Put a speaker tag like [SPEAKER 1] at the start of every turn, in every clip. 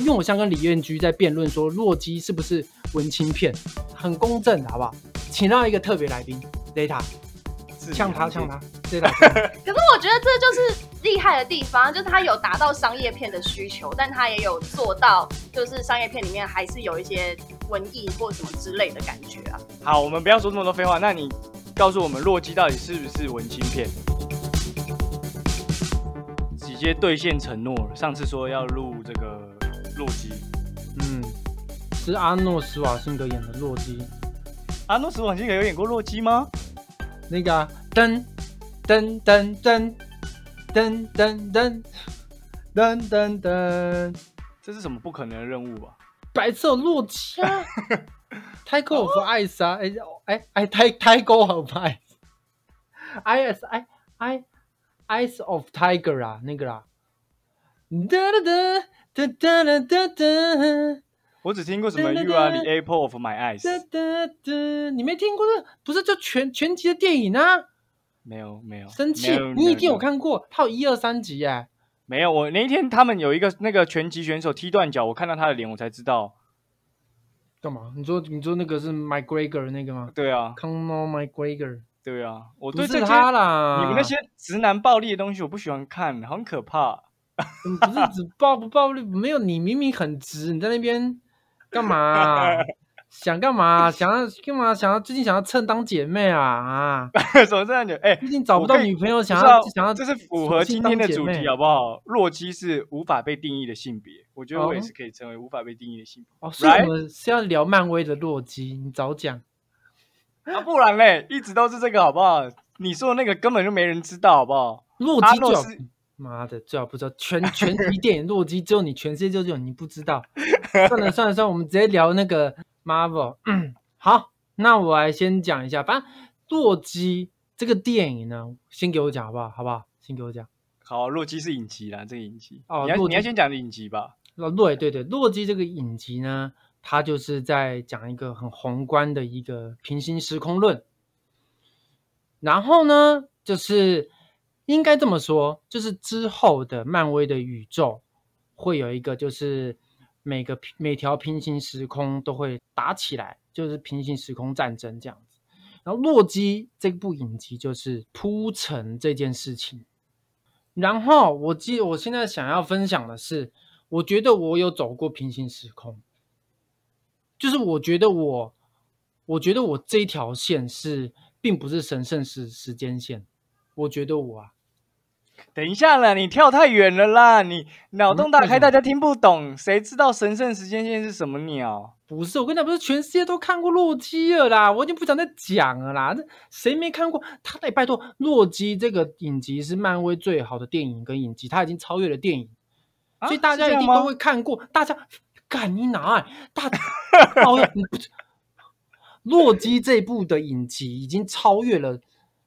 [SPEAKER 1] 因为我像跟李彦居在辩论说洛基是不是文青片，很公正的好不好？请到一个特别来宾 Zeta，呛他呛他 Zeta，
[SPEAKER 2] 可是我觉得这就是厉害的地方，就是他有达到商业片的需求，但他也有做到，就是商业片里面还是有一些文艺或什么之类的感觉啊。
[SPEAKER 3] 好，我们不要说那么多废话，那你告诉我们洛基到底是不是文青片？直接兑现承诺，上次说要录这个洛基，
[SPEAKER 1] 嗯，是阿诺·施瓦辛格演的洛基，
[SPEAKER 3] 阿诺·施瓦辛格有演过洛基吗？
[SPEAKER 1] 那个啊噔噔噔噔噔噔噔噔噔噔，
[SPEAKER 3] 这是什么不可能的任务吧？
[SPEAKER 1] 白色洛基啊，Tiger of Ice 啊，哎哎哎，Ti Tiger of Ice，I S I I Ice of Tiger 啊，那个啦，哒哒哒哒哒哒哒哒。
[SPEAKER 3] 我只听过什么 You are the apple of my eyes，
[SPEAKER 1] 哒哒哒，你没听过这不是就全全集的电影啊？
[SPEAKER 3] 没有没有，
[SPEAKER 1] 生气，你一定有。看过，它有一二三集哎。
[SPEAKER 3] 没有，我那一天他们有一个那个拳击选手踢断脚，我看到他的脸，我才知道。
[SPEAKER 1] 干嘛？你说你说那个是 McGregor 那个吗
[SPEAKER 3] 对啊
[SPEAKER 1] ，？Conor McGregor，
[SPEAKER 3] 对啊，我
[SPEAKER 1] 不
[SPEAKER 3] 对这些
[SPEAKER 1] 是他啦。
[SPEAKER 3] 你们那些直男暴力的东西我不喜欢看，很可怕。
[SPEAKER 1] 嗯不是只暴不暴力，没有你明明很直，你在那边干嘛啊、想干嘛？想要干嘛？想要最近想要蹭当姐妹啊啊！
[SPEAKER 3] 怎么这样子？哎、
[SPEAKER 1] 最近找不到女朋友，想要想要
[SPEAKER 3] 这是符合今天的主题，好不好？洛基是无法被定义的性别，我觉得我也
[SPEAKER 1] 哦
[SPEAKER 3] 是可以成为无法被定义的性别。
[SPEAKER 1] 哦，所以我们是要聊漫威的洛基，你早讲。
[SPEAKER 3] 啊，不然嘞，一直都是这个，好不好？你说的那个根本就没人知道，好不好？阿
[SPEAKER 1] 洛基最好
[SPEAKER 3] 诺斯，
[SPEAKER 1] 妈的，最好不知道全全集电影洛基只有你全世界就只有你不知道。算了算了算了，我们直接聊那个 Marvel。好，那我来先讲一下，反正洛基这个电影呢，先给我讲好不好？好不好？先给我讲。
[SPEAKER 3] 好，洛基是影集啦，这个影集。
[SPEAKER 1] 哦
[SPEAKER 3] 你要你要先讲影集吧。
[SPEAKER 1] 哦，对对对，洛基这个影集呢，它就是在讲一个很宏观的一个平行时空论。然后呢，就是应该这么说，就是之后的漫威的宇宙会有一个，就是每个每条平行时空都会打起来，就是平行时空战争这样子。然后洛基这部影集就是铺陈这件事情。然后我记，我现在想要分享的是，我觉得我有走过平行时空，就是我觉得我，我觉得我这一条线是，并不是神圣时时间线，我觉得我啊，
[SPEAKER 3] 等一下啦，你跳太远了啦，你脑洞大开，大家听不懂，谁知道神圣时间线是什么鸟？
[SPEAKER 1] 不是我跟你讲，不是全世界都看过洛基了啦，我已经不想再讲了啦。那谁没看过？他得拜托，洛基这个影集是漫威最好的电影跟影集，它已经超越了电影，
[SPEAKER 3] 啊
[SPEAKER 1] 所以大家一定都会看过。大家干你哪欸？大超越你不是洛基这部的影集已经超越了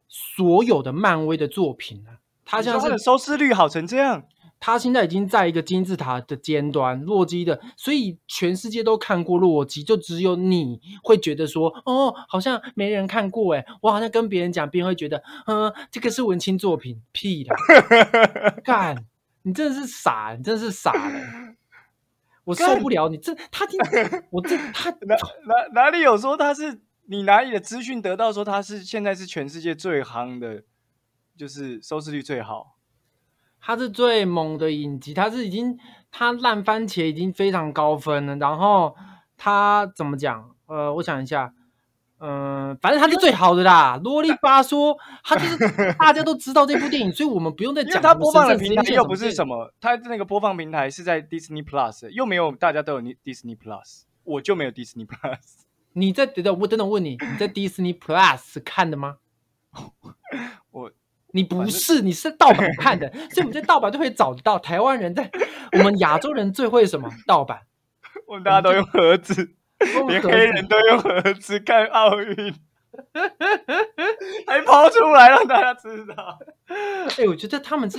[SPEAKER 1] 所有的漫威的作品了。它
[SPEAKER 3] 你说
[SPEAKER 1] 像是
[SPEAKER 3] 它的收视率好成这样，
[SPEAKER 1] 他现在已经在一个金字塔的尖端，洛基的，所以全世界都看过洛基，就只有你会觉得说，哦，好像没人看过，哎，我好像跟别人讲，别人会觉得，嗯，这个是文青作品，屁的，干，你真的是傻，你真的是傻了，我受不了你这，他听我这他
[SPEAKER 3] 哪哪哪里有说他是？你哪里的资讯得到说他是现在是全世界最夯的，就是收视率最好？
[SPEAKER 1] 它是最猛的影集，它是已经它烂番茄已经非常高分了，然后它怎么讲？呃，我想一下，嗯、反正它是最好的啦，啰里吧嗦，它就是 大家都知道这部电影，所以我们不用再
[SPEAKER 3] 因为
[SPEAKER 1] 讲
[SPEAKER 3] 它播放的平台又不是
[SPEAKER 1] 什
[SPEAKER 3] 什么，它那个播放平台是在 Disney Plus，又没有大家都有 Disney Plus，我就没有 Disney Plus。
[SPEAKER 1] 你在等等，我等等问你，你在 Disney Plus 看的吗？
[SPEAKER 3] 我
[SPEAKER 1] 你不是，你是盗版看的，所以我们在盗版就会找得到。台湾人在我们亚洲人最会什么盗版，
[SPEAKER 3] 我们大家都用盒子，连黑人都用盒子看奥运，还抛出来让大家知道。
[SPEAKER 1] 哎、我觉得他们是，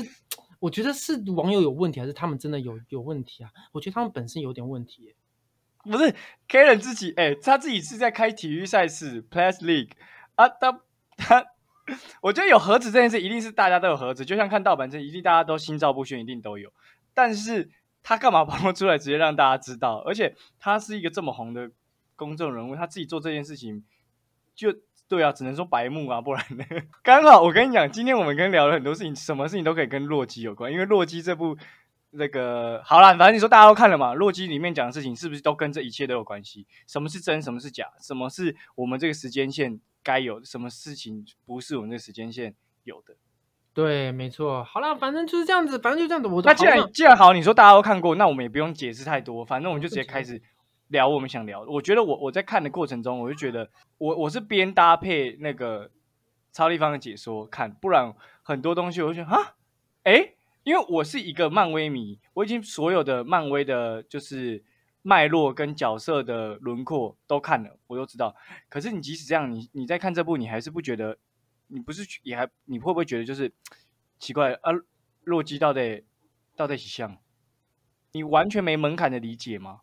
[SPEAKER 1] 我觉得是网友有问题，还是他们真的有有问题啊？我觉得他们本身有点问题耶。
[SPEAKER 3] 不是 K 人自己，哎、他自己是在开体育赛事 Plus League 啊，他他，我觉得有盒子这件事，一定是大家都有盒子，就像看盗版这，一定大家都心照不宣，一定都有。但是他干嘛抛出来直接让大家知道？而且他是一个这么红的公众人物，他自己做这件事情，就对啊，只能说白目啊，不然呢？刚好我跟你讲，今天我们跟聊了很多事情，什么事情都可以跟洛基有关，因为洛基这部那个好啦，反正你说大家都看了嘛，洛基里面讲的事情是不是都跟这一切都有关系？什么是真，什么是假？什么是我们这个时间线该有的？什么事情不是我们这个时间线有的？
[SPEAKER 1] 对，没错。好了，反正就是这样子，反正就这样子。我
[SPEAKER 3] 那既然既然好，你说大家都看过，那我们也不用解释太多，反正我们就直接开始聊我们想聊。我觉得我我在看的过程中，我就觉得我我是边搭配那个超立方的解说看，不然很多东西我就觉得啊，哎，因为我是一个漫威迷，我已经所有的漫威的，就是脉络跟角色的轮廓都看了，我都知道。可是你即使这样，你你在看这部，你还是不觉得？你不是也还你会不会觉得就是奇怪啊？洛基到底到底是像你完全没门槛的理解吗？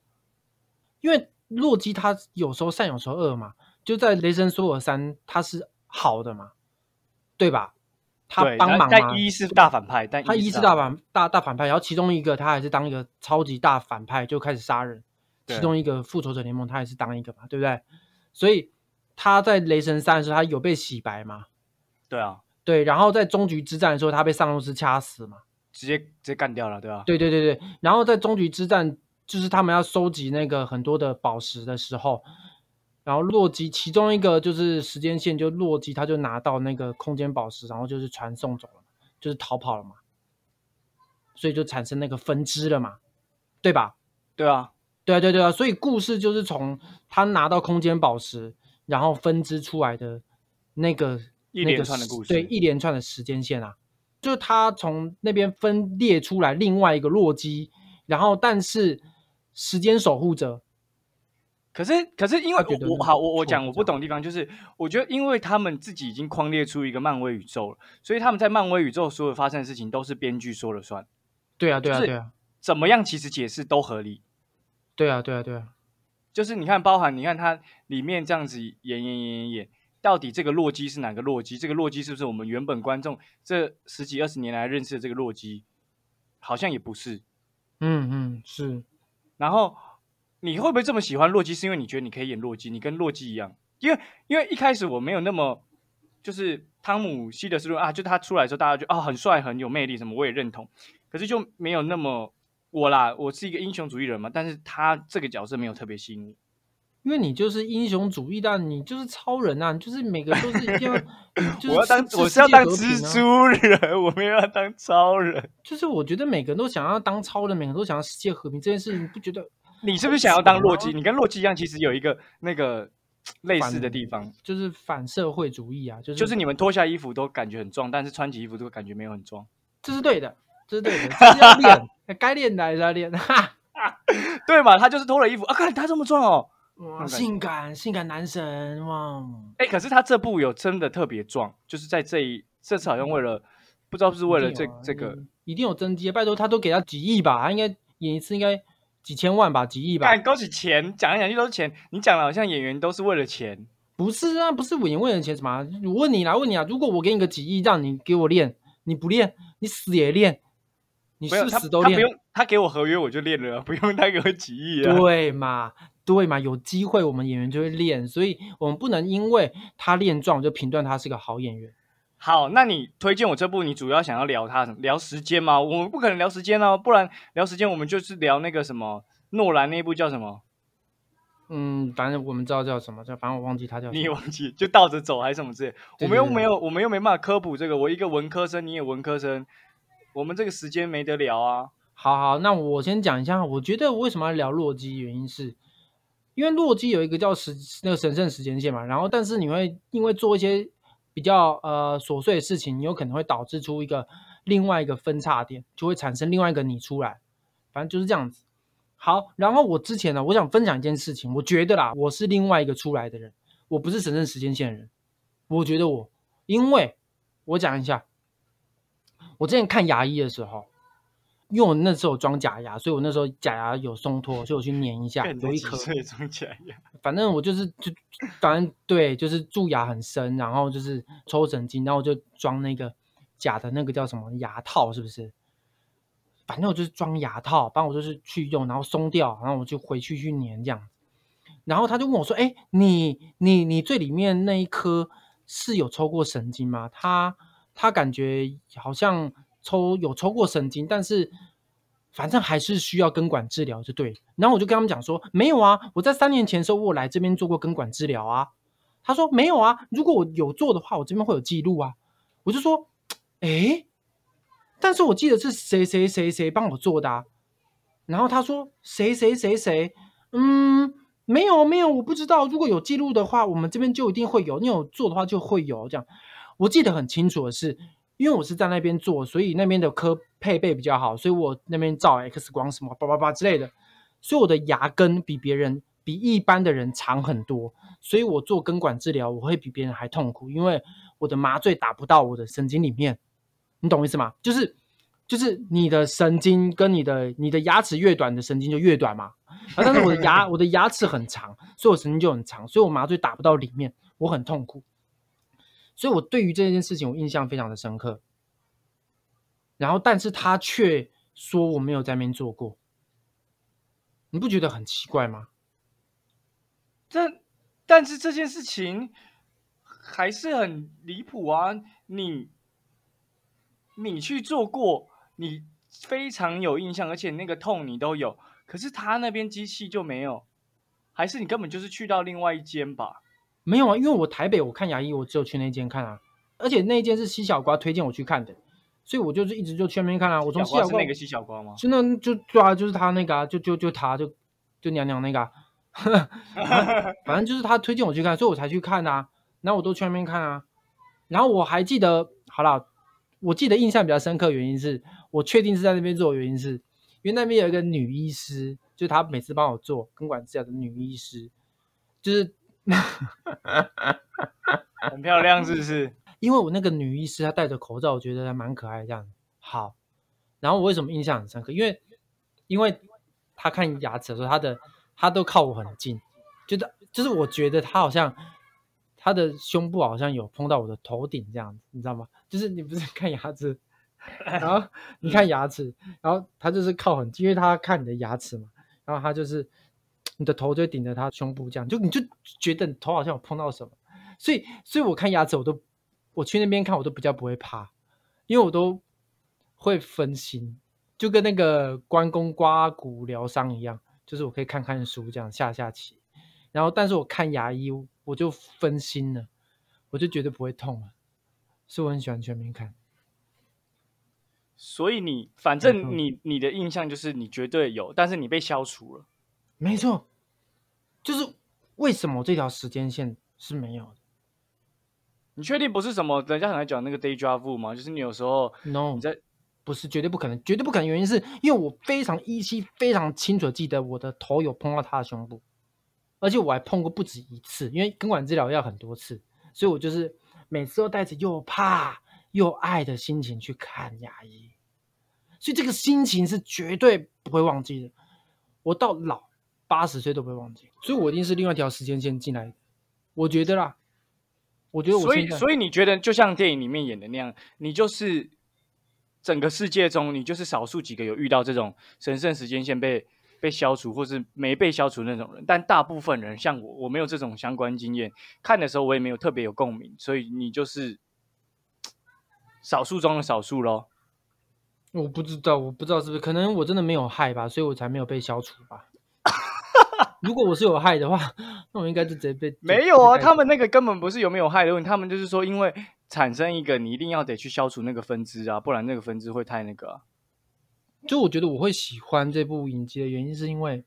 [SPEAKER 1] 因为洛基他有时候善有时候恶嘛，就在雷神索尔三他是好的嘛，对吧？他帮忙嘛。
[SPEAKER 3] 但一是大反派，但
[SPEAKER 1] 他一是大反大大反派，然后其中一个他还是当一个超级大反派就开始杀人。其中一个复仇者联盟他也是当一个嘛，对不对？所以他在雷神三的时候他有被洗白嘛？
[SPEAKER 3] 对啊，
[SPEAKER 1] 对，然后在终局之战的时候，他被上路斯掐死嘛，
[SPEAKER 3] 直接直接干掉了，对吧？
[SPEAKER 1] 对对对对，然后在终局之战，就是他们要收集那个很多的宝石的时候，然后洛基其中一个就是时间线，就洛基他就拿到那个空间宝石，然后就是传送走了，就是逃跑了嘛，所以就产生那个分支了嘛，对吧？
[SPEAKER 3] 对啊，
[SPEAKER 1] 对啊，对对啊，所以故事就是从他拿到空间宝石，然后分支出来的那个。
[SPEAKER 3] 一连串的故事，
[SPEAKER 1] 对一连串的时间线啊，就是他从那边分裂出来另外一个洛基，然后但是时间守护者，
[SPEAKER 3] 可是可是因为我我好我我讲我不懂的地方就是，我觉得因为他们自己已经框列出一个漫威宇宙了，所以他们在漫威宇宙所有发生的事情都是编剧说了算。
[SPEAKER 1] 对啊对啊对啊，
[SPEAKER 3] 怎么样其实解释都合理。
[SPEAKER 1] 对啊对啊对啊，
[SPEAKER 3] 就是你看包含你看它里面这样子演演演演演。到底这个洛基是哪个洛基？这个洛基是不是我们原本观众这十几二十年来认识的这个洛基？好像也不是。
[SPEAKER 1] 嗯嗯，是。
[SPEAKER 3] 然后你会不会这么喜欢洛基？是因为你觉得你可以演洛基，你跟洛基一样？因为因为一开始我没有那么就是汤姆希德斯顿啊，就他出来的时候，大家就啊很帅很有魅力什么，我也认同。可是就没有那么我啦，我是一个英雄主义人嘛，但是他这个角色没有特别吸引你。
[SPEAKER 1] 因为你就是英雄主义，但你就是超人啊！你就是每个都是要，
[SPEAKER 3] 我要当我是要当蜘蛛人，我没有要当超人。
[SPEAKER 1] 就是我觉得每个人都想要当超人，每个人都想要世界和平这件事情，不觉得？
[SPEAKER 3] 你是不是想要当洛基？你跟洛基一样，其实有一个那个类似的地方，
[SPEAKER 1] 就是反社会主义啊！就是
[SPEAKER 3] 就是你们脱下衣服都感觉很壮，但是穿起衣服都感觉没有很壮。
[SPEAKER 1] 这是对的，这是对的，要练，该练的还是要练，哈，
[SPEAKER 3] 对嘛？他就是脱了衣服啊，看他这么壮哦。
[SPEAKER 1] 哇，性感性感男神哇！
[SPEAKER 3] 哎，可是他这部有真的特别壮，就是在这一这次好像为了不知道是为了这这个，
[SPEAKER 1] 一定有增肌。拜托，他都给他几亿吧，他应该演一次应该几千万吧，几亿吧。
[SPEAKER 3] 干，勾起钱，讲来讲去都是钱。你讲的好像演员都是为了钱，
[SPEAKER 1] 不是啊，不是演员为了钱什么？我问你啦，问你啊，如果我给你个几亿，让你给我练，你不练，你死也练，你是死都练。
[SPEAKER 3] 他不用，他给我合约我就练了，不用他给我几亿
[SPEAKER 1] 啊。对嘛？对嘛，有机会我们演员就会练，所以我们不能因为他练壮就评断他是个好演员。
[SPEAKER 3] 好，那你推荐我这部，你主要想要聊他什么？聊时间吗？我们不可能聊时间哦，不然聊时间我们就是聊那个什么诺兰那部叫什么？
[SPEAKER 1] 嗯，反正我们知道叫什么，叫反正我忘记他叫。
[SPEAKER 3] 你也忘记就倒着走还是什么之类？我们又没有，我们又没办法科普这个。我一个文科生，你也文科生，我们这个时间没得聊啊。
[SPEAKER 1] 好好，那我先讲一下，我觉得为什么要聊洛基，原因是。因为洛基有一个叫时那个神圣时间线嘛，然后但是你会因为做一些比较呃琐碎的事情，你有可能会导致出一个另外一个分叉点，就会产生另外一个你出来，反正就是这样子。好，然后我之前呢，我想分享一件事情，我觉得啦，我是另外一个出来的人，我不是神圣时间线的人，我觉得我，因为我讲一下，我之前看牙医的时候。因为我那时候装假牙，所以我那时候假牙有松脱，所以我去粘一下，有一颗。
[SPEAKER 3] 装假牙？
[SPEAKER 1] 反正我就是就，反正对，就是蛀牙很深，然后就是抽神经，然后就装那个假的那个叫什么牙套，是不是？反反正我就是装牙套，帮我就是去用，然后松掉，然后我就回去去粘这样。然后他就问我说：“哎，你你你最里面那一颗是有抽过神经吗？”他他感觉好像抽有抽过神经，但是反正还是需要根管治疗，就对。然后我就跟他们讲说：“没有啊，我在三年前时候我来这边做过根管治疗啊。”他说：“没有啊，如果我有做的话，我这边会有记录啊。”我就说：“哎。”但是我记得是谁谁谁谁帮我做的，啊。然后他说谁谁谁谁，嗯，没有没有，我不知道。如果有记录的话，我们这边就一定会有。你有做的话就会有这样。我记得很清楚的是，因为我是在那边做，所以那边的科配备比较好，所以我那边照 X 光什么叭叭叭之类的，所以我的牙根比别人比一般的人长很多，所以我做根管治疗我会比别人还痛苦，因为我的麻醉打不到我的神经里面。你懂我意思吗？就是，就是你的神经跟你的你的牙齿越短的神经就越短嘛。啊，但是我的牙我的牙齿很长，所以我神经就很长，所以我麻醉打不到里面，我很痛苦。所以我对于这件事情我印象非常的深刻。然后，但是他却说我没有在那边做过，你不觉得很奇怪吗？
[SPEAKER 3] 这，但是这件事情还是很离谱啊！你。你去做过，你非常有印象，而且那个痛你都有，可是他那边机器就没有，还是你根本就是去到另外一间吧？
[SPEAKER 1] 没有啊，因为我台北我看牙医，我只有去那间看啊，而且那间是西小瓜推荐我去看的，所以我就是一直就去那边看啊。我从西小
[SPEAKER 3] 瓜是那个西小瓜吗？
[SPEAKER 1] 就那就抓啊，就是他那个啊，就就就他就就娘娘那个，反正就是他推荐我去看，所以我才去看啊。然后我都去那边看啊，然后我还记得，好了。我记得印象比较深刻，原因是我确定是在那边做，原因是因为那边有一个女医师，就是她每次帮我做根管治疗的女医师，就是
[SPEAKER 3] 很漂亮，是不是？
[SPEAKER 1] 因为我那个女医师她戴着口罩，我觉得还蛮可爱这样。好，然后我为什么印象很深刻？因为因为她看牙齿的时候，她的她都靠我很近，觉得就是我觉得她好像。她的胸部好像有碰到我的头顶这样子，你知道吗？就是你不是看牙齿，然后你看牙齿，然后她就是靠很近，因为她看你的牙齿嘛，然后她就是你的头就顶着他胸部这样，就你就觉得你头好像有碰到什么，所以所以我看牙齿我都我去那边看我都比较不会怕，因为我都会分心，就跟那个关公刮骨疗伤一样，就是我可以看看书这样下下棋，然后但是我看牙医。我就分心了，我就绝对不会痛了，所以我很喜欢全面看。
[SPEAKER 3] 所以你反正你你的印象就是你绝对有，但是你被消除了。
[SPEAKER 1] 没错，就是为什么这条时间线是没有的？
[SPEAKER 3] 你确定不是什么人家很爱讲那个 day drive 吗？就是你有时候
[SPEAKER 1] no
[SPEAKER 3] 你在
[SPEAKER 1] 不是绝对不可能，绝对不可能。原因是因为我非常依稀、非常清楚的记得我的头有碰到他的胸部。而且我还碰过不止一次，因为根管治疗要很多次，所以我就是每次都带着又怕又爱的心情去看牙医，所以这个心情是绝对不会忘记的。我到老八十岁都不会忘记，所以我一定是另外一条时间线进来的。我觉得啦，我觉得我
[SPEAKER 3] 所以所以你觉得就像电影里面演的那样，你就是整个世界中你就是少数几个有遇到这种神圣时间线被。被消除或是没被消除那种人，但大部分人像我，我没有这种相关经验，看的时候我也没有特别有共鸣，所以你就是少数中的少数喽。
[SPEAKER 1] 我不知道，我不知道是不是，可能我真的没有害吧，所以我才没有被消除吧。如果我是有害的话，那我应该就直接被
[SPEAKER 3] 没有啊。他们那个根本不是有没有害的问题，他们就是说，因为产生一个，你一定要得去消除那个分支啊，不然那个分支会太那个。
[SPEAKER 1] 就我觉得我会喜欢这部影集的原因，是因为，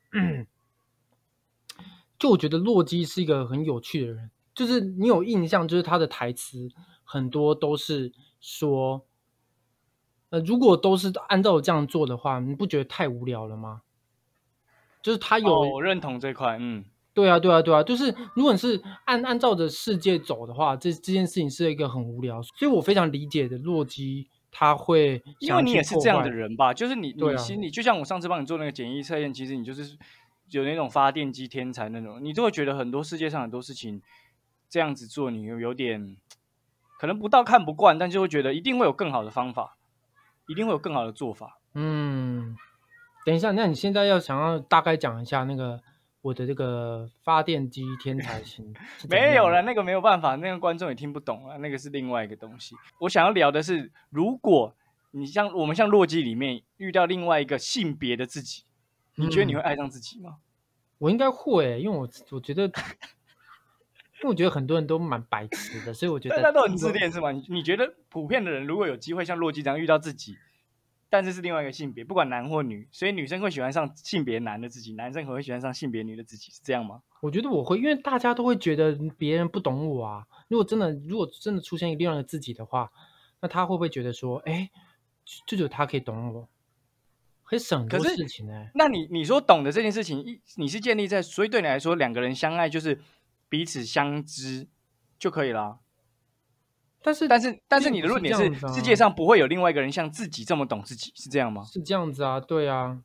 [SPEAKER 1] 就我觉得洛基是一个很有趣的人。就是你有印象，就是他的台词很多都是说，呃，如果都是按照这样做的话，你不觉得太无聊了吗？就是他有
[SPEAKER 3] 我认同这块，嗯，
[SPEAKER 1] 对啊，对啊，对啊，就是如果你是按按照着世界走的话，这这件事情是一个很无聊，所以我非常理解的洛基。他会，
[SPEAKER 3] 因为你也是这样的人吧？就是你，你心里就像我上次帮你做那个简易测验，其实你就是有那种发电机天才那种，你就会觉得很多世界上很多事情这样子做，你有有点可能不到看不惯，但就会觉得一定会有更好的方法，一定会有更好的做法。
[SPEAKER 1] 嗯，等一下，那你现在要想要大概讲一下那个我的这个发电机天才型
[SPEAKER 3] 没有了，那个没有办法，那个观众也听不懂了，那个是另外一个东西。我想要聊的是，如果你像我们像洛基里面遇到另外一个性别的自己，你觉得你会
[SPEAKER 1] 嗯
[SPEAKER 3] 爱上自己吗？
[SPEAKER 1] 我应该会欸，因为我我觉得，因为我觉得很多人都蛮白痴的，所以我觉得
[SPEAKER 3] 大家都很自恋是吗？你你觉得普遍的人如果有机会像洛基这样遇到自己，但是是另外一个性别，不管男或女，所以女生会喜欢上性别男的自己，男生可能会喜欢上性别女的自己，是这样吗？
[SPEAKER 1] 我觉得我会，因为大家都会觉得别人不懂我啊。如果真的，如果真的出现另外一个自己的话，那他会不会觉得说，哎，就只有他可以懂我，可以省很多事情呢、
[SPEAKER 3] 那你你说懂的这件事情，一你是建立在，所以对你来说，两个人相爱就是彼此相知就可以啦。
[SPEAKER 1] 但是
[SPEAKER 3] 但是但是你的论点是世界上不会有另外一个人像自己这么懂自己，是这样吗？
[SPEAKER 1] 是这样子啊，对啊，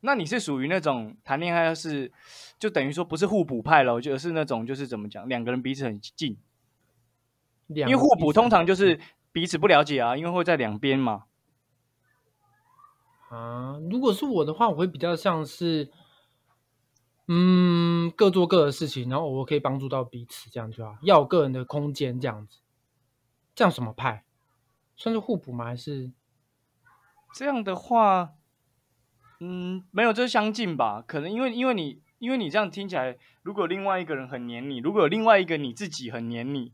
[SPEAKER 3] 那你是属于那种谈恋爱是就等于说不是互补派了，就是那种就是怎么讲，两个人彼此很近，
[SPEAKER 1] 因
[SPEAKER 3] 因为互补通常就是彼此不了解啊，因为会在两边嘛。
[SPEAKER 1] 啊，如果是我的话，我会比较像是，嗯，各做各的事情，然后我可以帮助到彼此，这样就好，要有个人的空间，这样子，这样什么派？算是互补吗？还是
[SPEAKER 3] 这样的话，嗯，没有，就是相近吧？可能因为因为你因为你这样听起来，如果有另外一个人很黏你，如果有另外一个你自己很黏你，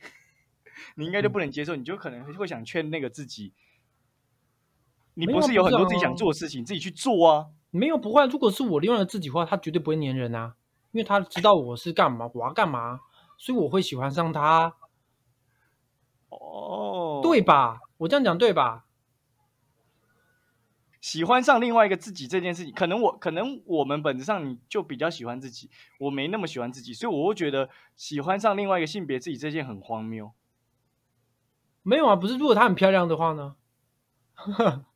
[SPEAKER 3] 你应该就不能接受，你就可能会想劝那个自己，你不是有很多自己想
[SPEAKER 1] 啊
[SPEAKER 3] 做的事情，自己去做啊。
[SPEAKER 1] 没有不会？如果是我另外的自己的话，他绝对不会黏人啊，因为他知道我是干嘛，我要干嘛，所以我会喜欢上他，
[SPEAKER 3] 哦，
[SPEAKER 1] 对吧？我这样讲对吧？
[SPEAKER 3] 喜欢上另外一个自己这件事情，可能我可能我们本质上你就比较喜欢自己，我没那么喜欢自己，所以我会觉得喜欢上另外一个性别自己这件很荒谬。
[SPEAKER 1] 没有啊，不是，如果她很漂亮的话呢？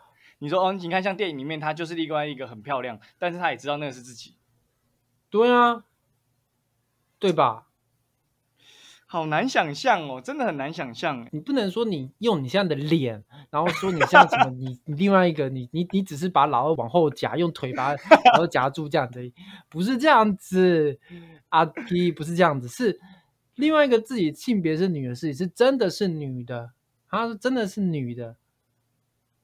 [SPEAKER 3] 你说哦，你看像电影里面，她就是另外一个很漂亮，但是她也知道那个是自己，
[SPEAKER 1] 对啊，对吧？
[SPEAKER 3] 好难想象哦，真的很难想象。
[SPEAKER 1] 你不能说你用你现在的脸，然后说你像什么 你你另外一个你你你只是把老二往后夹，用腿把 老二夹住这样子，不是这样子，阿 P 不是这样子，是另外一个自己性别是女的自己是真的是女的，她是真的是女的，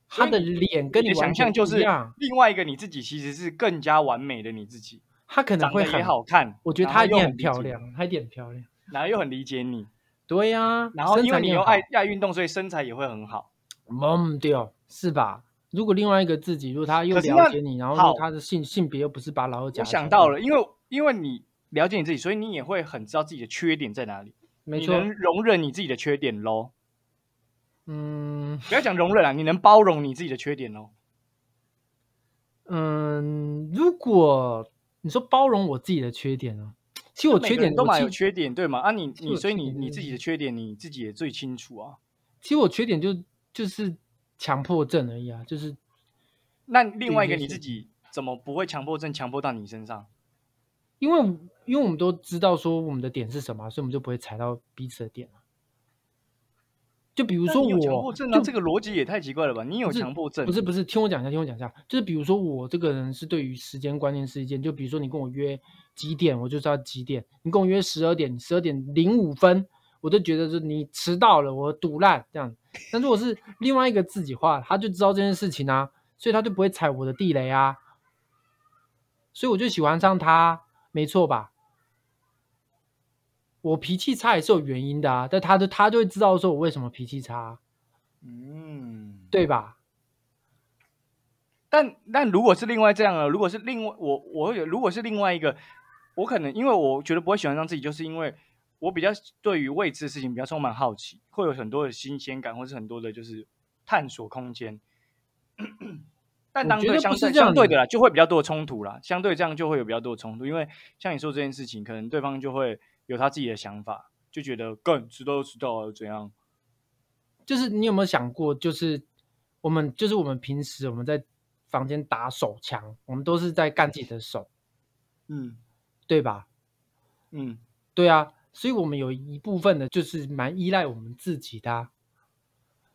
[SPEAKER 1] 她的脸跟
[SPEAKER 3] 你的想象就是另外一个你自己其实是更加完美的你自己，
[SPEAKER 1] 她可能会很
[SPEAKER 3] 好看，
[SPEAKER 1] 我觉得她一定很漂亮，她一定很漂亮，
[SPEAKER 3] 然后又很理解你，
[SPEAKER 1] 对呀、
[SPEAKER 3] 然后因为你又爱爱运动，所以身材也会很好。
[SPEAKER 1] 嗯，对哦，是吧？如果另外一个自己，如果他又了解你，然后他的性性别又不是把老二夹
[SPEAKER 3] 我想到了，因为因为你了解你自己，所以你也会很知道自己的缺点在哪里，
[SPEAKER 1] 没错，
[SPEAKER 3] 你能容忍你自己的缺点喽。
[SPEAKER 1] 嗯
[SPEAKER 3] 不要讲容忍啊，你能包容你自己的缺点喽。
[SPEAKER 1] 嗯，如果你说包容我自己的缺点呢，其实我缺点
[SPEAKER 3] 都蛮有缺点，对吗？啊你，你
[SPEAKER 1] 我
[SPEAKER 3] 所以你你自己的缺点你自己也最清楚啊。
[SPEAKER 1] 其实我缺点就就是强迫症而已啊，就是
[SPEAKER 3] 那另外一个你自己怎么不会强迫症强迫到你身上？
[SPEAKER 1] 因为因为我们都知道说我们的点是什么啊，所以我们就不会踩到彼此的点啊。就比如说我，
[SPEAKER 3] 症啊，
[SPEAKER 1] 就
[SPEAKER 3] 这个逻辑也太奇怪了吧？你有强迫症？
[SPEAKER 1] 不是不是，听我讲一下，听我讲一下，就是比如说我这个人是对于时间观念是一件，就比如说你跟我约几点，我就知道几点；你跟我约十二点，十二点零五分，我就觉得是你迟到了，我赌烂这样。但如果是另外一个自己话，他就知道这件事情啊，所以他就不会踩我的地雷啊，所以我就喜欢上他，没错吧？我脾气差也是有原因的啊，但他就他就会知道说我为什么脾气差啊，
[SPEAKER 3] 嗯，
[SPEAKER 1] 对吧？
[SPEAKER 3] 但但如果是另外这样呢？如果是另外我我有如果是另外一个，我可能因为我觉得不会喜欢上自己，就是因为我比较对于未知的事情比较充满好奇，会有很多的新鲜感，或是很多的就是探索空间。但当对相相对的啦，就会比较多的冲突啦。相对这样就会有比较多的冲突，因为像你说这件事情，可能对方就会有他自己的想法，就觉得更知道就知道啊怎样。
[SPEAKER 1] 就是你有没有想过，就是我们就是我们平时我们在房间打手枪，我们都是在干自己的手，
[SPEAKER 3] 嗯
[SPEAKER 1] 对吧？
[SPEAKER 3] 嗯，
[SPEAKER 1] 对啊，所以我们有一部分的就是蛮依赖我们自己的啊、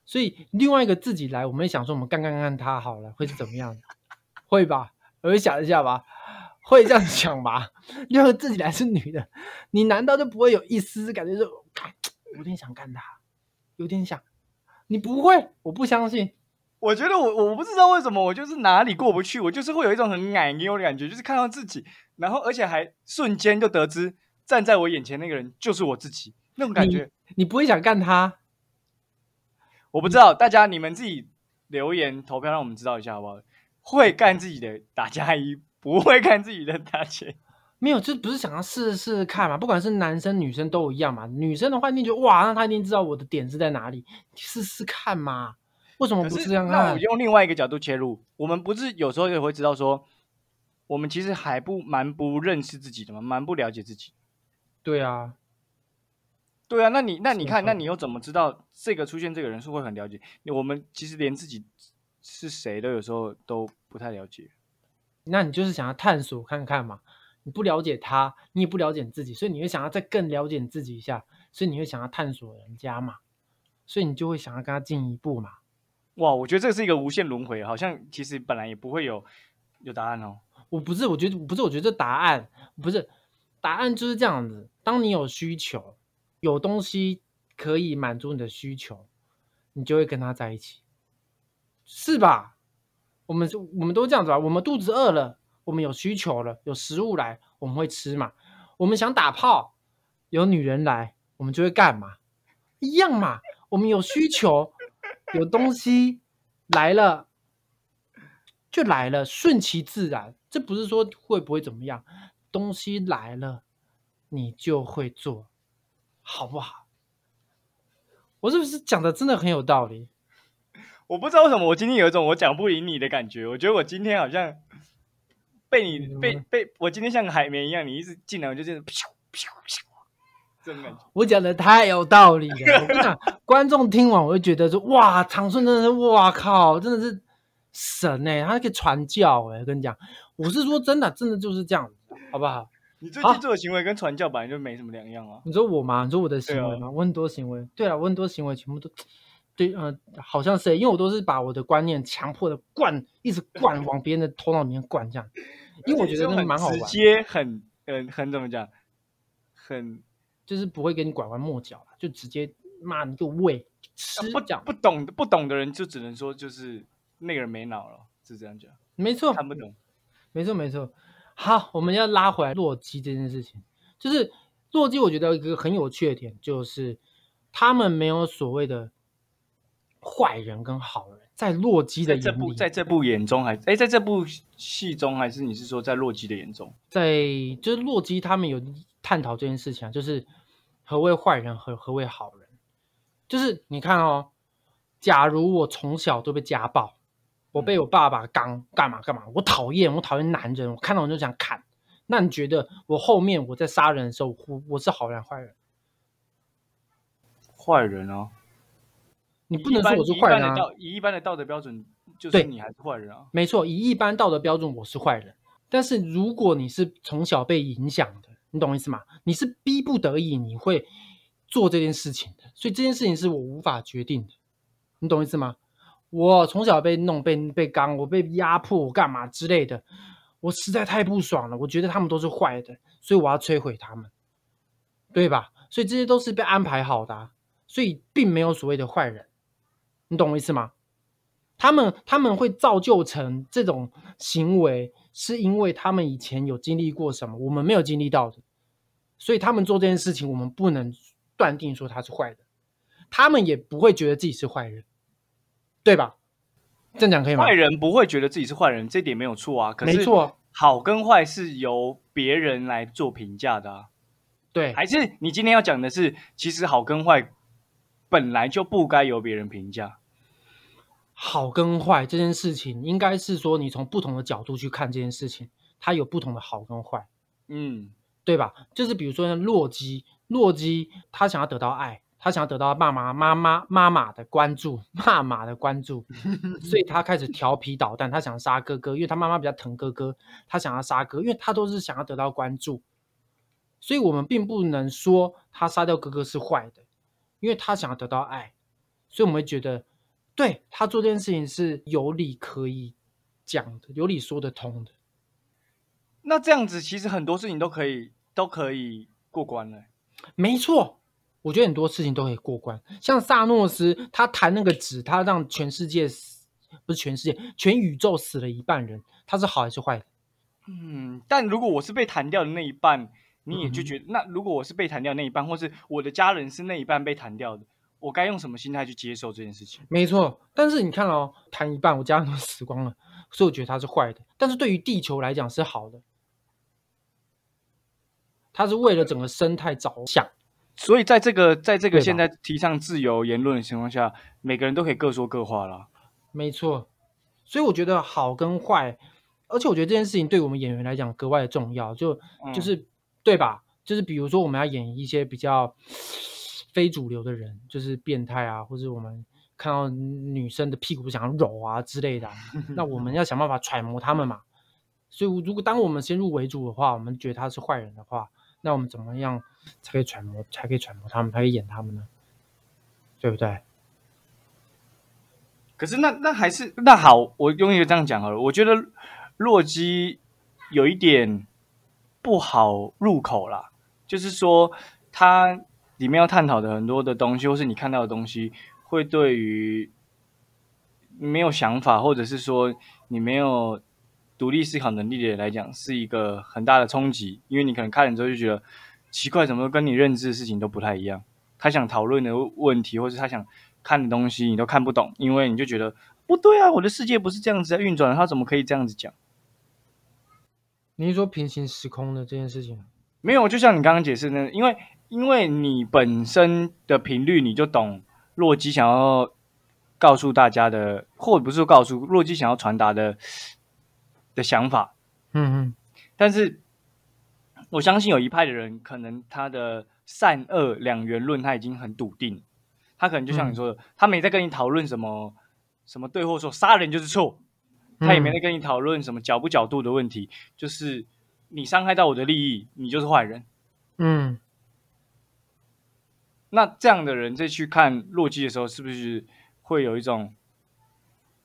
[SPEAKER 1] 所以另外一个自己来，我们也想说，我们干干干他好了，会是怎么样？会吧？我会想一下吧，会这样想吧？另外一个自己来是女的，你难道就不会有一丝丝感觉说，有点想干他，有点想？你不会，我不相信。
[SPEAKER 3] 我觉得我我不知道为什么，我就是哪里过不去，我就是会有一种很矮妞的感觉，就是看到自己，然后而且还瞬间就得知站在我眼前那个人就是我自己，那种感觉。
[SPEAKER 1] 你不会想干他？
[SPEAKER 3] 我不知道，大家你们自己留言投票，让我们知道一下好不好？会干自己的打加一，不会看自己的打减。
[SPEAKER 1] 没有，就不是想要试试看嘛？不管是男生女生都一样嘛。女生的话，你就哇，那他一定知道我的点是在哪里，试试看嘛。为什么不是这样？
[SPEAKER 3] 那我用另外一个角度切入，我们不是有时候也会知道说，我们其实还不蛮不认识自己的嘛？蛮不了解自己。
[SPEAKER 1] 对啊，
[SPEAKER 3] 对啊。那你那你看，那你又怎么知道这个出现这个人数会很了解？我们其实连自己是谁都有时候都不太了解。
[SPEAKER 1] 那你就是想要探索看看嘛？你不了解他，你也不了解自己，所以你会想要再更了解自己一下，所以你会想要探索人家嘛？所以你就会想要跟他进一步嘛？
[SPEAKER 3] 哇，我觉得这是一个无限轮回，好像其实本来也不会有有答案哦。
[SPEAKER 1] 我不是，我觉得不是，我觉得这答案不是答案就是这样子。当你有需求，有东西可以满足你的需求，你就会跟他在一起，是吧？我们我们都这样子吧。我们肚子饿了，我们有需求了，有食物来，我们会吃嘛。我们想打炮，有女人来，我们就会干嘛？一样嘛。我们有需求。有东西来了就来了，顺其自然。这不是说会不会怎么样，东西来了你就会做，好不好？我是不是讲的真的很有道理？
[SPEAKER 3] 我不知道为什么我今天有一种我讲不赢你的感觉。我觉得我今天好像被你被被我今天像个海绵一样，你一直进来我就这样飘飘飘。
[SPEAKER 1] 我讲的太有道理了，我跟你讲，观众听完我就觉得说，哇，长顺真的是，哇靠，真的是神哎，他可以传教哎，跟你讲，我是说真的，真的就是这样子，好不好？
[SPEAKER 3] 你最近做的行为跟传教本来就没什么两样啊。
[SPEAKER 1] 你说我吗？你说我的行为吗？我很多行为，对啊，我很多行为全部都对，嗯，好像是，因为我都是把我的观念强迫的灌，一直灌往别人的头脑里面灌，这样，因为我觉得那蛮好玩，直
[SPEAKER 3] 接很，很，很怎么讲，很。
[SPEAKER 1] 就是不会给你拐弯抹角了，就直接骂你个喂吃
[SPEAKER 3] 不讲不懂不懂的人就只能说就是那个人没脑了，是这样讲。
[SPEAKER 1] 没错，
[SPEAKER 3] 看不懂。
[SPEAKER 1] 没错没错。好，我们要拉回来洛基这件事情，就是洛基，我觉得一个很有趣的点就是他们没有所谓的坏人跟好人，在洛基的眼里，
[SPEAKER 3] 在这部眼中还哎，在这部戏中还是你是说在洛基的眼中，
[SPEAKER 1] 在就是洛基他们有探讨这件事情啊，就是。何谓坏人和何谓好人？就是你看哦，假如我从小都被家暴，我被我爸爸刚干嘛干嘛，我讨厌我讨厌男人，我看到我就想砍。那你觉得我后面我在杀人的时候，我我是好人坏人？
[SPEAKER 3] 坏人啊！
[SPEAKER 1] 你不能说我是坏人啊！
[SPEAKER 3] 以一般的道德标准，就是你还是坏人啊？
[SPEAKER 1] 没错，以一般道德标准，我是坏人。但是如果你是从小被影响的，你懂我意思吗？你是逼不得已你会做这件事情的，所以这件事情是我无法决定的，你懂意思吗？我从小被弄、被被刚，我被压迫，我干嘛之类的，我实在太不爽了。我觉得他们都是坏的，所以我要摧毁他们，对吧？所以这些都是被安排好的，所以并没有所谓的坏人，你懂我意思吗？他们他们会造就成这种行为。是因为他们以前有经历过什么，我们没有经历到的，所以他们做这件事情，我们不能断定说他是坏的，他们也不会觉得自己是坏人，对吧？这样讲可以吗？
[SPEAKER 3] 坏人不会觉得自己是坏人，这点没有错啊。
[SPEAKER 1] 没错，
[SPEAKER 3] 好跟坏是由别人来做评价的啊。
[SPEAKER 1] 对，
[SPEAKER 3] 还是你今天要讲的是，其实好跟坏本来就不该由别人评价。
[SPEAKER 1] 好跟坏这件事情，应该是说你从不同的角度去看这件事情，它有不同的好跟坏，
[SPEAKER 3] 嗯，
[SPEAKER 1] 对吧？就是比如说洛基，洛基他想要得到爱，他想要得到爸妈妈妈妈妈的关注，妈妈的关注，所以他开始调皮捣蛋，他想杀哥哥，因为他妈妈比较疼哥哥，他想要杀哥，因为他都是想要得到关注，所以我们并不能说他杀掉哥哥是坏的，因为他想要得到爱，所以我们会觉得。对他做这件事情是有理可以讲的，有理说得通的。
[SPEAKER 3] 那这样子其实很多事情都可以都可以过关了。
[SPEAKER 1] 没错，我觉得很多事情都可以过关。像萨诺斯，他弹那个纸，他让全世界死，不是全世界，全宇宙死了一半人，他是好还是坏的？
[SPEAKER 3] 嗯，但如果我是被弹掉的那一半，你也就
[SPEAKER 1] 嗯
[SPEAKER 3] 觉得，那如果我是被弹掉的那一半，或是我的家人是那一半被弹掉的，我该用什么心态去接受这件事情？
[SPEAKER 1] 没错，但是你看哦，谈一半，我家人都 死光了，所以我觉得它是坏的。但是对于地球来讲是好的，它是为了整个生态着想。
[SPEAKER 3] 所以在这个在这个现在提倡自由言论的情况下，每个人都可以各说各话了。
[SPEAKER 1] 没错，所以我觉得好跟坏，而且我觉得这件事情对我们演员来讲格外的重要，就
[SPEAKER 3] 嗯
[SPEAKER 1] 就是、对吧？就是比如说我们要演一些比较非主流的人，就是变态啊，或者我们看到女生的屁股想要揉啊之类的啊、那我们 要想办法揣摩他们嘛。所以如果当我们先入为主的话，我们觉得他是坏人的话，那我们怎么样才可以揣摩，才可以揣摩他们，才可以演他们呢？对不对？
[SPEAKER 3] 可是那那还是那好，我用一个这样讲好了。我觉得洛基有一点不好入口啦，就是说它里面要探讨的很多的东西，或是你看到的东西，会对于没有想法，或者是说你没有独立思考能力的人来讲，是一个很大的冲击，因为你可能看了之后就觉得奇怪，怎么跟你认知的事情都不太一样。他想讨论的问题，或是他想看的东西，你都看不懂，因为你就觉得不对啊，我的世界不是这样子在运转的，他怎么可以这样子讲？
[SPEAKER 1] 你是说平行时空的这件事情？
[SPEAKER 3] 没有，就像你刚刚解释的，因为因为你本身的频率，你就懂洛基想要告诉大家的，或者不是说告诉洛基想要传达的的想法。
[SPEAKER 1] 嗯嗯。
[SPEAKER 3] 但是我相信有一派的人，可能他的善恶两元论他已经很笃定，他可能就像你说的，他没在跟你讨论什么什么对或错，杀人就是错，他也没在跟你讨论什么角不角度的问题，就是你伤害到我的利益，你就是坏人。
[SPEAKER 1] 嗯，
[SPEAKER 3] 那这样的人再去看洛基的时候，是不是会有一种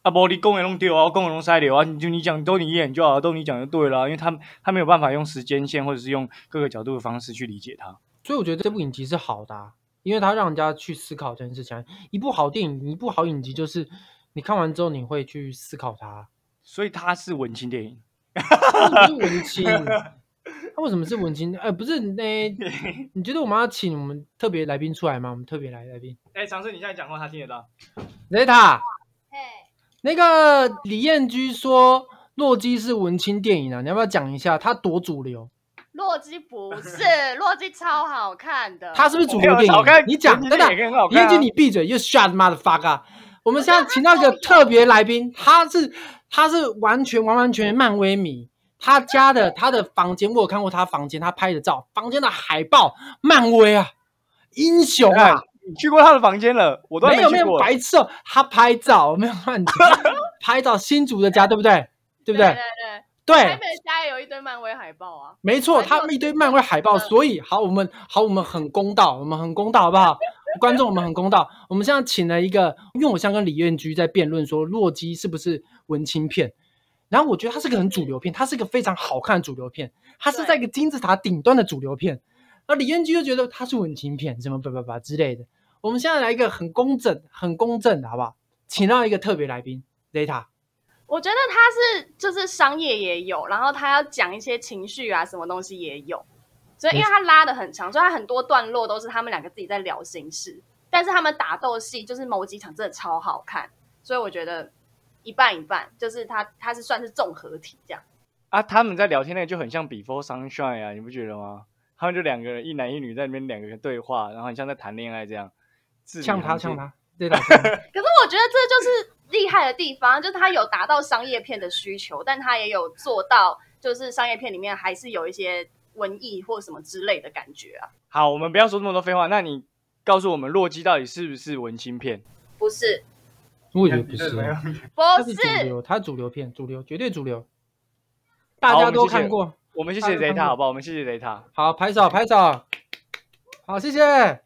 [SPEAKER 3] 啊，不，你公也弄丢啊，公也弄塞流啊，你就你讲都你演就好，都你讲就对了啊，因为他他没有办法用时间线或者是用各个角度的方式去理解它。
[SPEAKER 1] 所以我觉得这部影集是好的、啊，因为它让人家去思考这件事情。一部好电影，一部好影集，就是你看完之后你会去思考它。
[SPEAKER 3] 所以它是文青电影。
[SPEAKER 1] 它不是文青，它为什么是文青？哎、不是那、你觉得我们要请我们特别来宾出来吗？我们特别来来宾
[SPEAKER 3] 哎，尝试你现在讲话，他听得到。
[SPEAKER 1] 雷塔，
[SPEAKER 2] 嘿，
[SPEAKER 1] 那个李彦居说洛基是文青电影啊，你要不要讲一下它多主流？
[SPEAKER 2] 洛基不是，洛基超好看的。
[SPEAKER 1] 它是不是主流电影？你讲，
[SPEAKER 3] 文青
[SPEAKER 1] 等等，
[SPEAKER 3] 电影也很好看啊
[SPEAKER 1] 李彦居你闭嘴，you shut motherfucker！我们现在请到一个特别来宾，他是他是完全完完全全漫威迷。他家的他的房间，我有看过他房间，他拍的照，房间的海报，漫威啊，英雄啊
[SPEAKER 3] 看，你去过他的房间了，我都还
[SPEAKER 1] 没有没有。白痴哦，他拍照没有乱讲，拍照新竹的家对不对？对不
[SPEAKER 2] 对
[SPEAKER 1] 对？
[SPEAKER 2] 对对，台北，的家也有一堆漫威海报啊。
[SPEAKER 1] 没错，他们一堆漫威海报，
[SPEAKER 2] 嗯
[SPEAKER 1] 所以好，我们好，我们很公道，我们很公道，好不好？观众，我们很公道。我们现在请了一个，因为我像跟李彦居在辩论说，洛基是不是文青片？然后我觉得它是个很主流片，它是一个非常好看的主流片，它是在一个金字塔顶端的主流片。而李彦居就觉得它是文情片，什么叭叭叭之类的。我们现在来一个很公正、很公正的，好不好？请到一个特别来宾，Zeta。
[SPEAKER 2] 我觉得他是就是商业也有，然后他要讲一些情绪啊，什么东西也有。所以因为他拉的很长，所以他很多段落都是他们两个自己在聊心事，但是他们打斗戏就是某几场真的超好看，所以我觉得一半一半，就是它它是算是综合体这样。
[SPEAKER 3] 啊，他们在聊天那个就很像 Before Sunshine 啊，你不觉得吗？他们就两个人，一男一女在那边两个人对话，然后很像在谈恋爱这样。字里
[SPEAKER 1] 呛他，
[SPEAKER 3] 行间
[SPEAKER 1] 呛他呛他。
[SPEAKER 2] 可是我觉得这就是厉害的地方，就是他有达到商业片的需求，但他也有做到，就是商业片里面还是有一些文艺或什么之类的感觉啊。
[SPEAKER 3] 好，我们不要说这么多废话。那你告诉我们，洛基到底是不是文青片？
[SPEAKER 2] 不是，
[SPEAKER 1] 我觉得不是，
[SPEAKER 2] 不
[SPEAKER 1] 它是主，流，它主流片，主流绝对主流，大家都看过。
[SPEAKER 3] 我们谢谢 Zeta 好不好？我们谢谢 Zeta。
[SPEAKER 1] 好，拍手拍手，好，谢谢。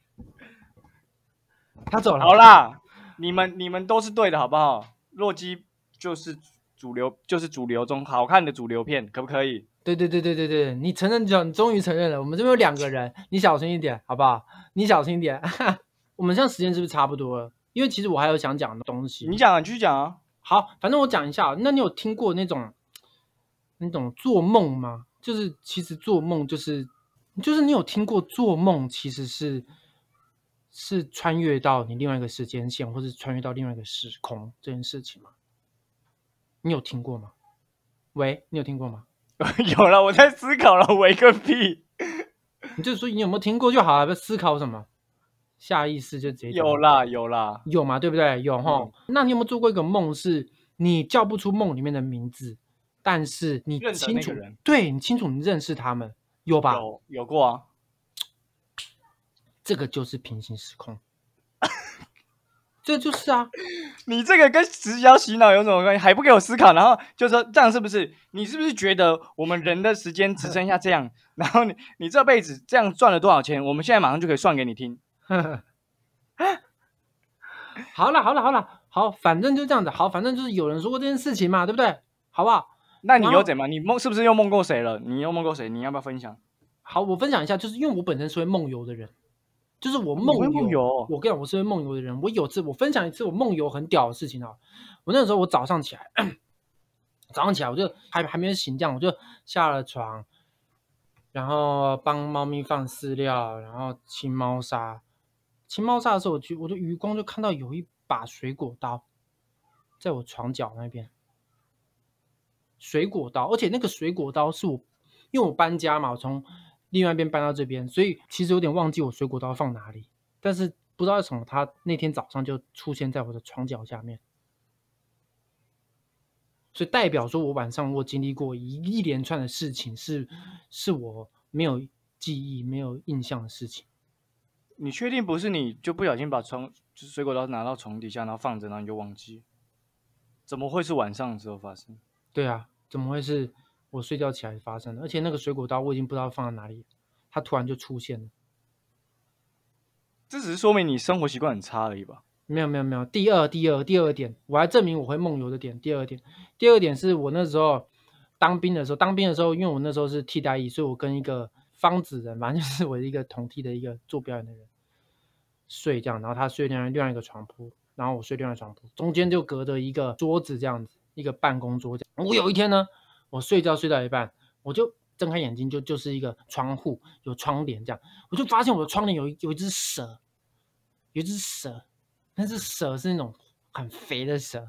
[SPEAKER 1] 他走了，
[SPEAKER 3] 好，啦，你们你们都是对的，好不好？洛基就是主流，就是主流中好看的主流片，可不可以？
[SPEAKER 1] 对对对对对对，你承认就你终于承认了。我们这边有两个人，你小心一点，好不好？你小心一点。我们现在时间是不是差不多了？因为其实我还有想讲的东西。
[SPEAKER 3] 你讲啊，你继续讲啊。
[SPEAKER 1] 好，反正我讲一下。那你有听过那种那种做梦吗？就是其实做梦就是就是你有听过做梦其实是是穿越到你另外一个时间线，或是穿越到另外一个时空这件事情吗？你有听过吗？喂，你有听过吗？
[SPEAKER 3] 有了，我在思考了，喂个屁！
[SPEAKER 1] 你 就说你有没有听过就好了，不要思考什么，下意识就直接
[SPEAKER 3] 有啦有啦
[SPEAKER 1] 有嘛，对不对？有哈。那你有没有做过一个梦，是你叫不出梦里面的名字，但是你清楚，对你清楚你认识他们，有吧？
[SPEAKER 3] 有有过啊。
[SPEAKER 1] 这个就是平行时空。这就是啊，
[SPEAKER 3] 你这个跟直销洗脑有什么关系？还不给我思考，然后就说这样是不是？你是不是觉得我们人的时间只剩下这样？然后你你这辈子这样赚了多少钱？我们现在马上就可以算给你听。
[SPEAKER 1] 好了好了好了，好，反正就这样子。好，反正就是有人说过这件事情嘛，对不对？好不好？
[SPEAKER 3] 那你又怎么？你梦是不是又梦过谁了？你又梦过谁？你要不要分享？
[SPEAKER 1] 好，我分享一下，就是因为我本身是会梦游的人。就是我梦游，我跟你讲，我是会梦游的人。我有次我分享一次我梦游很屌的事情啊！我那个时候我早上起来，早上起来我就还还没有醒，这样我就下了床，然后帮猫咪放饲料，然后清猫砂。清猫砂的时候，我就我的余光就看到有一把水果刀，在我床角那边。水果刀，而且那个水果刀是我，因为我搬家嘛，我从。另外一边搬到这边，所以其实有点忘记我水果刀放哪里。但是不知道为什么，他那天早上就出现在我的床脚下面，所以代表说我晚上我经历过一一连串的事情，是是我没有记忆、没有印象的事情。
[SPEAKER 3] 你确定不是你就不小心把床就是水果刀拿到床底下，然后放着，然后你就忘记？怎么会是晚上的时候发生？
[SPEAKER 1] 对啊，怎么会是？我睡觉起来发生的，而且那个水果刀我已经不知道放在哪里，它突然就出现了。
[SPEAKER 3] 这只是说明你生活习惯很差而已吧？
[SPEAKER 1] 没有没有没有。第二第二第二点，我还证明我会梦游的点。第二点，第二点是我那时候当兵的时候，当兵的时候，因为我那时候是替代役，所以我跟一个方子人，反正就是我一个同替的一个做表演的人睡这样，然后他睡另外另外一个床铺，然后我睡另外床铺，中间就隔着一个桌子这样子，一个办公桌这样。我有一天呢。我睡觉睡到一半，我就睁开眼睛，就就是一个窗户，有窗帘这样，我就发现我的窗帘有有一只蛇，有一只蛇，那只蛇是那种很肥的蛇，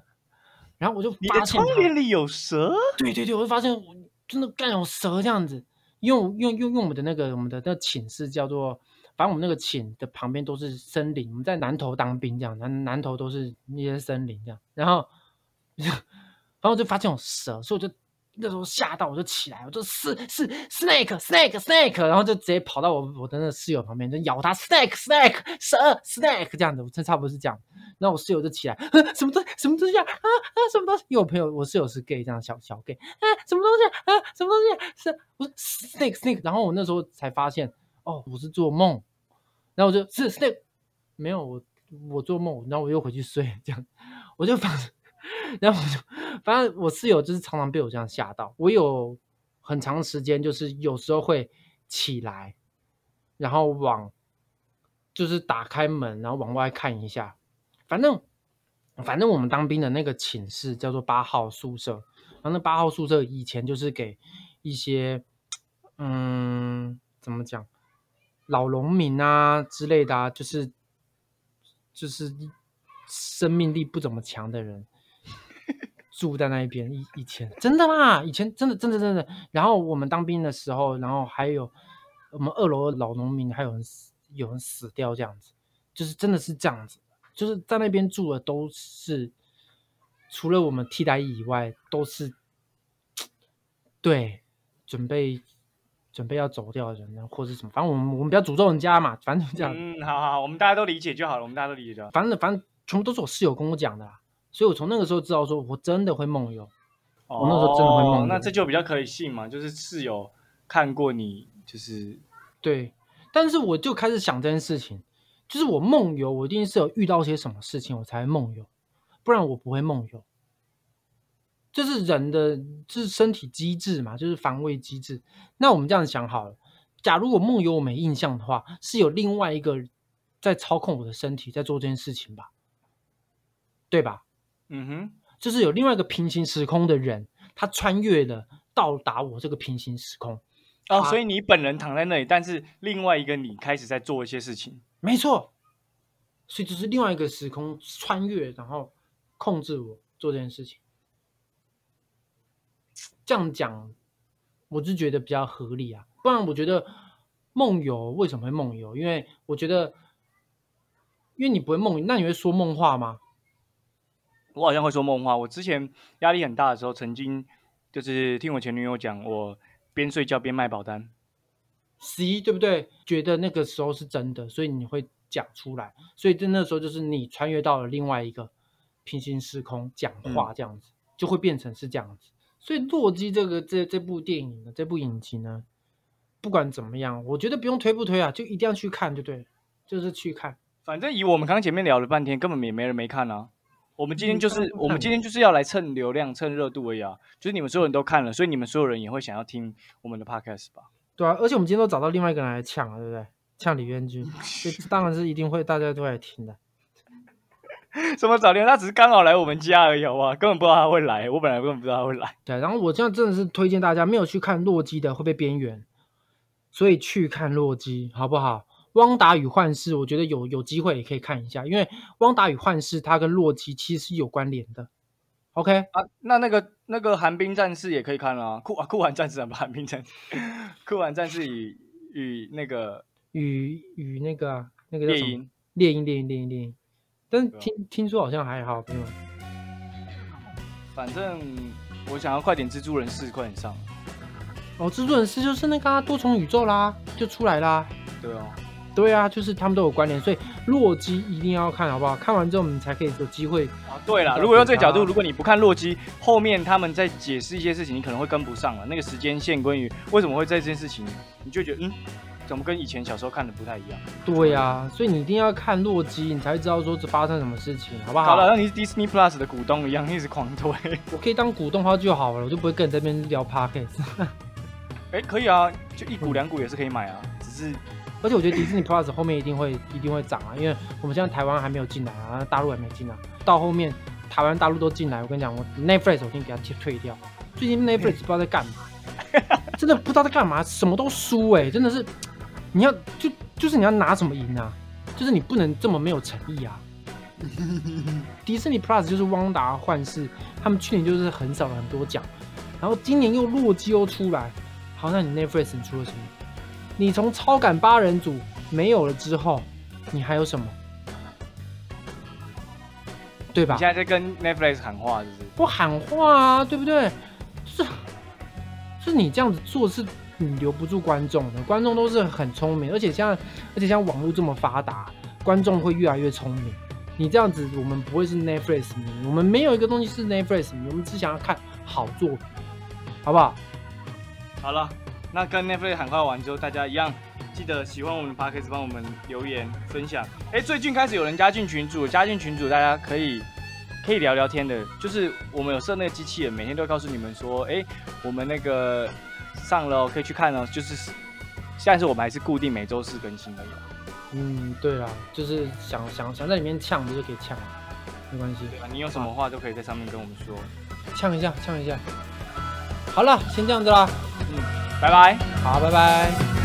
[SPEAKER 1] 然后我就
[SPEAKER 3] 你的窗帘里有蛇？
[SPEAKER 1] 对对对，我就发现我真的干有蛇这样子，用用用用我们的那个我们的那寝室叫做，反正我们那个寝的旁边都是森林，我们在南头当兵这样，南南头都是那些森林这样，然后然后我就发现有蛇，所以我就。那时候吓到我就起来，我就是是 snake snake snake，然后就直接跑到我我的那个室友旁边就咬他 snake snake 蛇 snake 这样子，我这差不多是这样。然后我室友就起来，什么东西什么东西啊啊啊什么东西？因为我朋友我室友是 gay 这样小小 gay 啊什么东西啊什么东西是我 snake snake，然后我那时候才发现哦我是做梦，然后我就是 snake 没有我我做梦，然后我又回去睡这样，我就反。然后我就，反正我室友就是常常被我这样吓到。我有很长时间就是有时候会起来，然后往就是打开门，然后往外看一下。反正反正我们当兵的那个寝室叫做八号宿舍，然后那八号宿舍以前就是给一些嗯怎么讲老农民啊之类的，啊，就是就是生命力不怎么强的人。住在那一边，以以前真的啦，以前真的真的真的。然后我们当兵的时候，然后还有我们二楼的老农民，还有人死，有人死掉这样子，就是真的是这样子，就是在那边住的都是，除了我们替代役以外，都是 对准备准备要走掉的人，或者什么，反正我们我们不要诅咒人家嘛，反正这样。
[SPEAKER 3] 嗯，好好，我们大家都理解就好了，我们大家都理解就好。
[SPEAKER 1] 反正反正全部都是我室友跟我讲的啦。所以，我从那个时候知道，说我真的会梦游。我那时候真的会梦游，
[SPEAKER 3] 那这就比较可以信嘛。就是室友看过你，就是
[SPEAKER 1] 对。但是我就开始想这件事情，就是我梦游，我一定是有遇到些什么事情我才会梦游，不然我不会梦游。这是人的，这是身体机制嘛，就是防卫机制。那我们这样想好了，假如我梦游我没印象的话，是有另外一个在操控我的身体在做这件事情吧？对吧？
[SPEAKER 3] 嗯哼，
[SPEAKER 1] 就是有另外一个平行时空的人，他穿越了，到达我这个平行时空。
[SPEAKER 3] 哦，所以你本人躺在那里，但是另外一个你开始在做一些事情。
[SPEAKER 1] 没错，所以就是另外一个时空穿越，然后控制我做这件事情。这样讲，我是觉得比较合理啊。不然我觉得梦游为什么会梦游？因为我觉得，因为你不会梦，那你会说梦话吗？
[SPEAKER 3] 我好像会说梦话。我之前压力很大的时候，曾经就是听我前女友讲，我边睡觉边卖保单。
[SPEAKER 1] C 对不对？觉得那个时候是真的，所以你会讲出来。所以在那时候就是你穿越到了另外一个平行时空讲话，这样子、就会变成是这样子。所以《洛基》这个这这部电影呢，这部影集呢，不管怎么样，我觉得不用推不推啊，就一定要去看，就对了，就是去看。
[SPEAKER 3] 反正以我们刚刚前面聊了半天，根本也没人没看啊。我们今天就是我们今天就是要来蹭流量、蹭热度而已啊。就是你们所有人都看了，所以你们所有人也会想要听我们的 podcast 吧？
[SPEAKER 1] 对啊，而且我们今天都找到另外一个人来抢了，对不对？呛李渊君，所以这当然是一定会大家都会来听的。
[SPEAKER 3] 什么早恋？他只是刚好来我们家而已，好不好？根本不知道他会来，我本来根本不知道他会来。
[SPEAKER 1] 对，然后我这样真的是推荐大家没有去看《洛基》的会被边缘，所以去看《洛基》好不好？汪达与幻视，我觉得有有机会也可以看一下，因为汪达与幻视它跟洛基其实是有关联的。OK，
[SPEAKER 3] 啊，那那个那个寒冰战士也可以看啊，酷啊酷寒战士啊，不寒冰战士，酷寒战士与与那个
[SPEAKER 1] 与与那个啊那个叫什么
[SPEAKER 3] 猎鹰，
[SPEAKER 1] 猎鹰猎鹰猎鹰猎鹰，但听听说好像还好。
[SPEAKER 3] 反正我想要快点蜘蛛人四快点上，
[SPEAKER 1] 哦，蜘蛛人四就是那个、啊、多重宇宙啦，就出来啦。
[SPEAKER 3] 对啊，
[SPEAKER 1] 对啊，就是他们都有关联，所以洛基一定要看好不好？看完之后我们才可以有机会。
[SPEAKER 3] 啊对了，如果用这个角度，如果你不看洛基，后面他们在解释一些事情，你可能会跟不上了。那个时间线关于为什么会在这件事情，你就觉得嗯，怎么跟以前小时候看的不太一样？
[SPEAKER 1] 对呀、所以你一定要看洛基，你才会知道说这发生什么事情，好不好？
[SPEAKER 3] 好像你是 Disney Plus 的股东一样，一直狂推。
[SPEAKER 1] 我可以当股东花就好了，我就不会跟你这边聊 podcast。
[SPEAKER 3] 哎，可以啊，就一股两股也是可以买啊，只是
[SPEAKER 1] 而且我觉得迪士尼 Plus 后面一定会一定会涨啊，因为我们现在台湾还没有进来啊，大陆还没进来，到后面台湾、大陆都进来，我跟你讲，我 Netflix 我已经给它退退掉。最近 Netflix 不知道在干嘛，真的不知道在干嘛，什么都输哎、真的是，你要就就是你要拿什么赢啊？就是你不能这么没有诚意啊。迪士尼 Plus 就是汪达幻视，他们去年就是很少了很多奖，然后今年又洛基又出来，好，那你 Netflix 你出了什么？你从超感八人组没有了之后，你还有什么？对吧
[SPEAKER 3] 你现？在在跟 Netflix 喊话，是不是？
[SPEAKER 1] 不喊话啊，对不对？是是你这样子做是你留不住观众的，观众都是很聪明，而且像而且像网络这么发达，观众会越来越聪明。你这样子，我们不会是 Netflix 迷，我们没有一个东西是 Netflix 迷，我们只想要看好作品，好不好？
[SPEAKER 3] 好了，那跟 Netflix 喊话完之后，大家一样记得喜欢我们的 Podcast，帮我们留言分享。哎，最近开始有人加进群组，加进群组大家可以可以聊聊天的，就是我们有设那个机器人，每天都会告诉你们说，哎，我们那个上了哦可以去看哦，就是但是我们还是固定每周四更新而已啦。
[SPEAKER 1] 嗯，对啦，就是想想想在里面呛，不就可以呛，没关系，
[SPEAKER 3] 对啊？你有什么话都可以在上面跟我们说。
[SPEAKER 1] 呛一下，呛一下。好了，先这样子啦，嗯
[SPEAKER 3] 拜拜。
[SPEAKER 1] 好，拜拜。